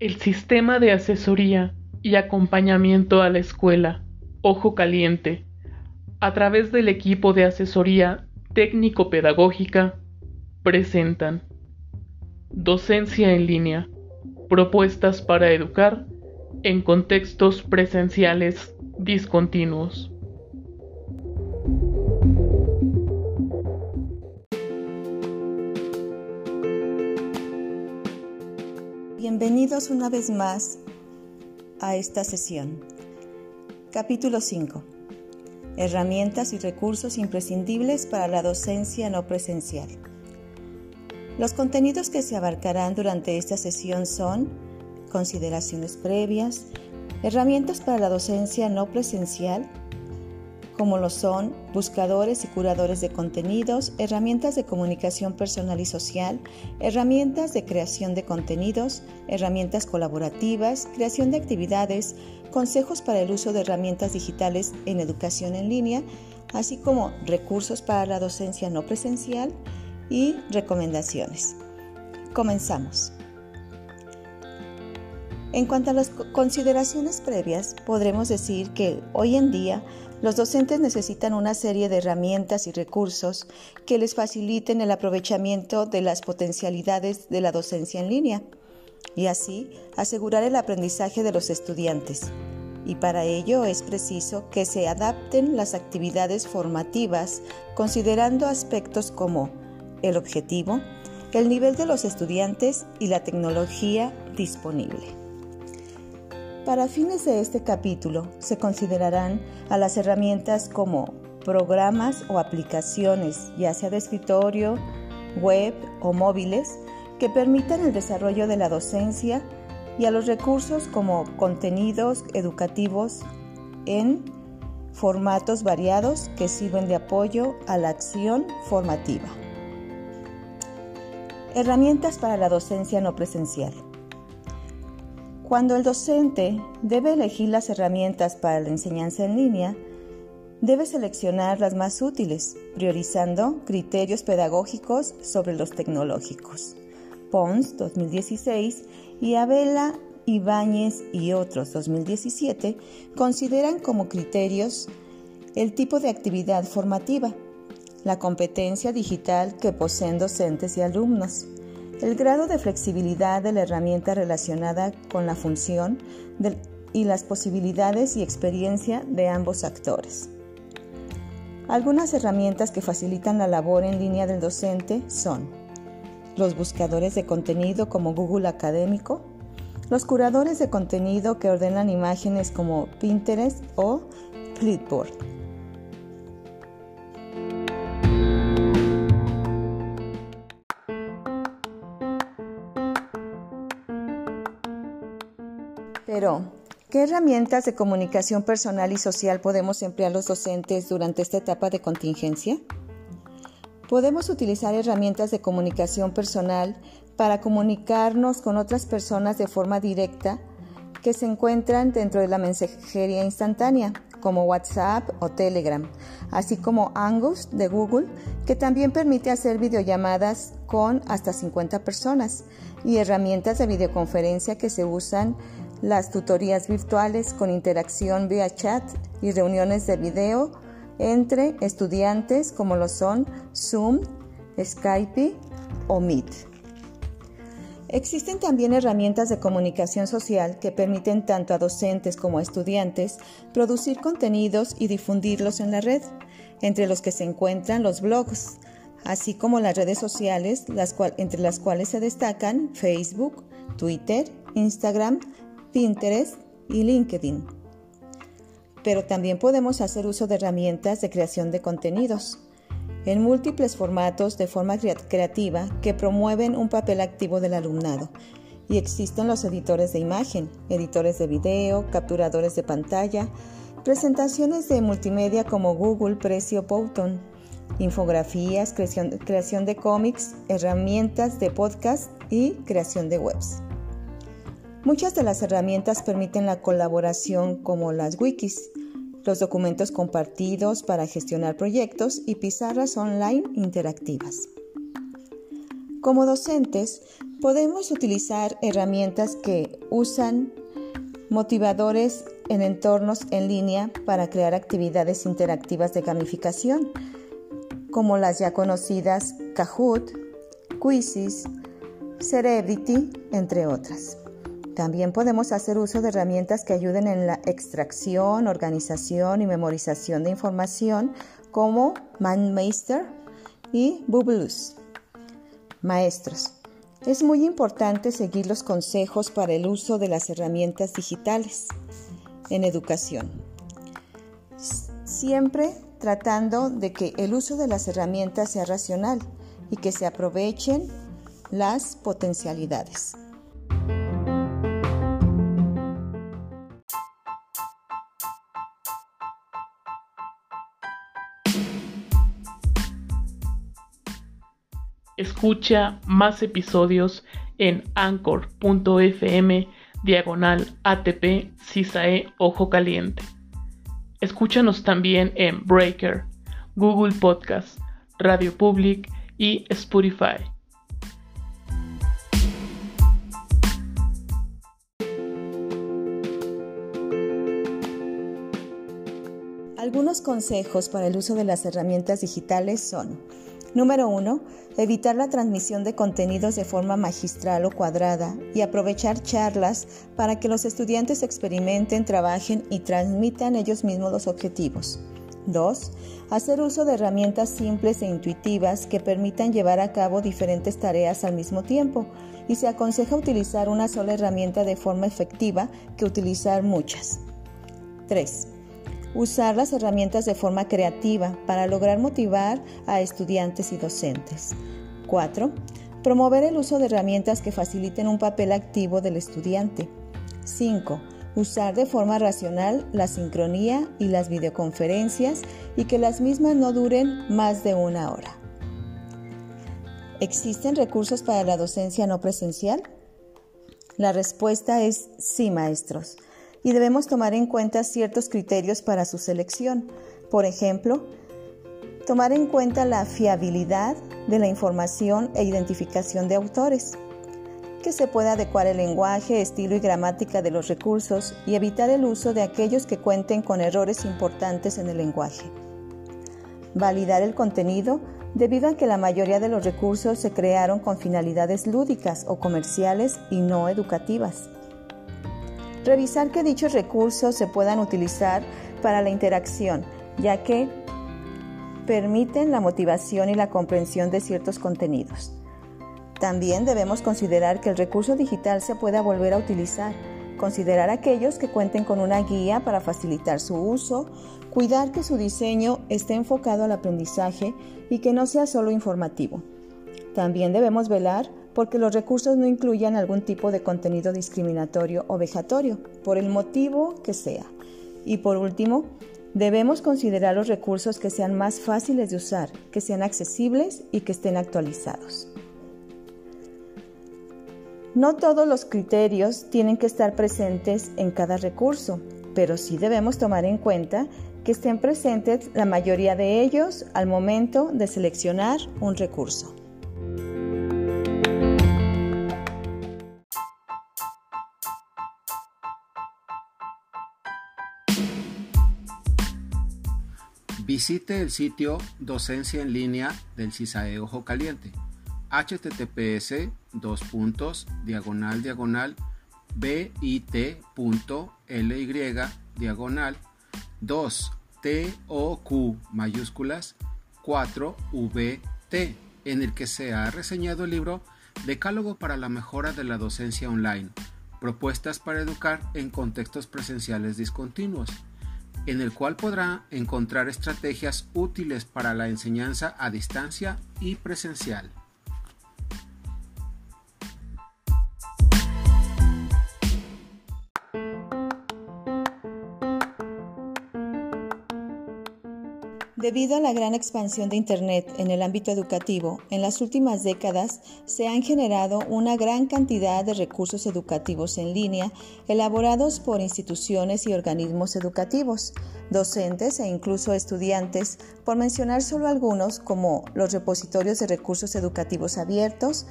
El sistema de asesoría y acompañamiento a la escuela, Ojo Caliente, a través del equipo de asesoría técnico-pedagógica, presentan Docencia en línea, propuestas para educar en contextos presenciales discontinuos. Bienvenidos una vez más a esta sesión. Capítulo 5. Herramientas y recursos imprescindibles para la docencia no presencial. Los contenidos que se abarcarán durante esta sesión son consideraciones previas, herramientas para la docencia no presencial, como lo son buscadores y curadores de contenidos, herramientas de comunicación personal y social, herramientas de creación de contenidos, herramientas colaborativas, creación de actividades, consejos para el uso de herramientas digitales en educación en línea, así como recursos para la docencia no presencial y recomendaciones. Comenzamos. En cuanto a las consideraciones previas, podremos decir que hoy en día los docentes necesitan una serie de herramientas y recursos que les faciliten el aprovechamiento de las potencialidades de la docencia en línea y así asegurar el aprendizaje de los estudiantes. Y para ello es preciso que se adapten las actividades formativas considerando aspectos como el objetivo, el nivel de los estudiantes y la tecnología disponible. Para fines de este capítulo se considerarán a las herramientas como programas o aplicaciones, ya sea de escritorio, web o móviles, que permitan el desarrollo de la docencia y a los recursos como contenidos educativos en formatos variados que sirven de apoyo a la acción formativa. Herramientas para la docencia no presencial. Cuando el docente debe elegir las herramientas para la enseñanza en línea, debe seleccionar las más útiles, priorizando criterios pedagógicos sobre los tecnológicos. Pons 2016 y Abela Ibáñez y otros 2017 consideran como criterios el tipo de actividad formativa, la competencia digital que poseen docentes y alumnos, el grado de flexibilidad de la herramienta relacionada con la función y las posibilidades y experiencia de ambos actores. Algunas herramientas que facilitan la labor en línea del docente son los buscadores de contenido como Google Académico, los curadores de contenido que ordenan imágenes como Pinterest o Flipboard Pero, ¿qué herramientas de comunicación personal y social podemos emplear los docentes durante esta etapa de contingencia? Podemos utilizar herramientas de comunicación personal para comunicarnos con otras personas de forma directa que se encuentran dentro de la mensajería instantánea, como WhatsApp o Telegram, así como Angus de Google, que también permite hacer videollamadas con hasta 50 personas, y herramientas de videoconferencia que se usan las tutorías virtuales con interacción vía chat y reuniones de video entre estudiantes como lo son Zoom, Skype o Meet. Existen también herramientas de comunicación social que permiten tanto a docentes como a estudiantes producir contenidos y difundirlos en la red, entre los que se encuentran los blogs, así como las redes sociales, entre las cuales se destacan Facebook, Twitter, Instagram, Pinterest y LinkedIn. Pero también podemos hacer uso de herramientas de creación de contenidos en múltiples formatos de forma creativa que promueven un papel activo del alumnado. Y existen los editores de imagen, editores de video, capturadores de pantalla, presentaciones de multimedia como Google Precio Powton, infografías, creación, creación de cómics, herramientas de podcast y creación de webs. Muchas de las herramientas permiten la colaboración como las wikis, los documentos compartidos para gestionar proyectos y pizarras online interactivas. Como docentes, podemos utilizar herramientas que usan motivadores en entornos en línea para crear actividades interactivas de gamificación, como las ya conocidas Kahoot, Quizzes, Cerebrity, entre otras. También podemos hacer uso de herramientas que ayuden en la extracción, organización y memorización de información como MindMeister y Bubblus. Maestros, es muy importante seguir los consejos para el uso de las herramientas digitales en educación. Siempre tratando de que el uso de las herramientas sea racional y que se aprovechen las potencialidades. Escucha más episodios en anchor.fm diagonal ATP CISAE Ojo Caliente. Escúchanos también en Breaker, Google Podcast, Radio Public y Spotify. Algunos consejos para el uso de las herramientas digitales son Número 1. Evitar la transmisión de contenidos de forma magistral o cuadrada y aprovechar charlas para que los estudiantes experimenten, trabajen y transmitan ellos mismos los objetivos. 2. Hacer uso de herramientas simples e intuitivas que permitan llevar a cabo diferentes tareas al mismo tiempo y se aconseja utilizar una sola herramienta de forma efectiva que utilizar muchas. 3 Usar las herramientas de forma creativa para lograr motivar a estudiantes y docentes. 4. Promover el uso de herramientas que faciliten un papel activo del estudiante. 5. Usar de forma racional la sincronía y las videoconferencias y que las mismas no duren más de una hora. ¿Existen recursos para la docencia no presencial? La respuesta es sí, maestros y debemos tomar en cuenta ciertos criterios para su selección. Por ejemplo, tomar en cuenta la fiabilidad de la información e identificación de autores, que se pueda adecuar el lenguaje, estilo y gramática de los recursos y evitar el uso de aquellos que cuenten con errores importantes en el lenguaje. Validar el contenido debido a que la mayoría de los recursos se crearon con finalidades lúdicas o comerciales y no educativas. Revisar que dichos recursos se puedan utilizar para la interacción, ya que permiten la motivación y la comprensión de ciertos contenidos. También debemos considerar que el recurso digital se pueda volver a utilizar, considerar aquellos que cuenten con una guía para facilitar su uso, cuidar que su diseño esté enfocado al aprendizaje y que no sea solo informativo. También debemos velar porque los recursos no incluyan algún tipo de contenido discriminatorio o vejatorio, por el motivo que sea. Y por último, debemos considerar los recursos que sean más fáciles de usar, que sean accesibles y que estén actualizados. No todos los criterios tienen que estar presentes en cada recurso, pero sí debemos tomar en cuenta que estén presentes la mayoría de ellos al momento de seleccionar un recurso. Visite el sitio Docencia en línea del CISAE Ojo Caliente. Https dos puntos diagonal diagonal bit.ly diagonal 2 TOQ mayúsculas 4 VT en el que se ha reseñado el libro Decálogo para la mejora de la docencia online, propuestas para educar en contextos presenciales discontinuos en el cual podrá encontrar estrategias útiles para la enseñanza a distancia y presencial. Debido a la gran expansión de Internet en el ámbito educativo, en las últimas décadas se han generado una gran cantidad de recursos educativos en línea elaborados por instituciones y organismos educativos, docentes e incluso estudiantes, por mencionar solo algunos como los repositorios de recursos educativos abiertos,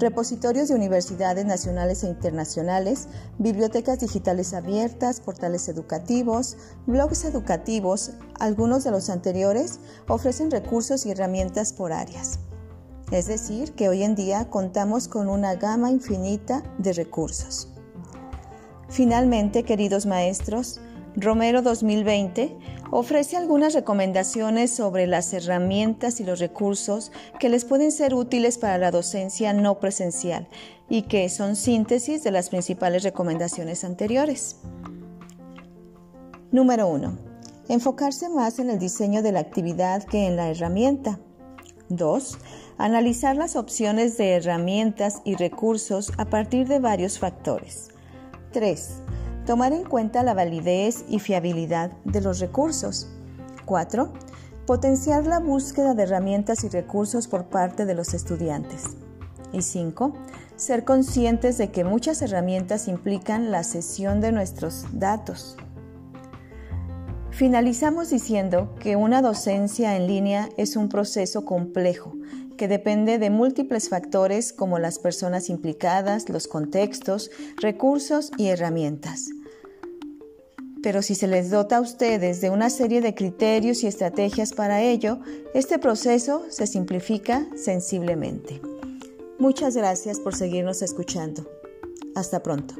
repositorios de universidades nacionales e internacionales, bibliotecas digitales abiertas, portales educativos, blogs educativos, algunos de los anteriores ofrecen recursos y herramientas por áreas. Es decir, que hoy en día contamos con una gama infinita de recursos. Finalmente, queridos maestros, Romero 2020 ofrece algunas recomendaciones sobre las herramientas y los recursos que les pueden ser útiles para la docencia no presencial y que son síntesis de las principales recomendaciones anteriores. Número 1. Enfocarse más en el diseño de la actividad que en la herramienta. 2. Analizar las opciones de herramientas y recursos a partir de varios factores. 3 Tomar en cuenta la validez y fiabilidad de los recursos. 4. Potenciar la búsqueda de herramientas y recursos por parte de los estudiantes. Y 5. Ser conscientes de que muchas herramientas implican la cesión de nuestros datos. Finalizamos diciendo que una docencia en línea es un proceso complejo que depende de múltiples factores como las personas implicadas, los contextos, recursos y herramientas. Pero si se les dota a ustedes de una serie de criterios y estrategias para ello, este proceso se simplifica sensiblemente. Muchas gracias por seguirnos escuchando. Hasta pronto.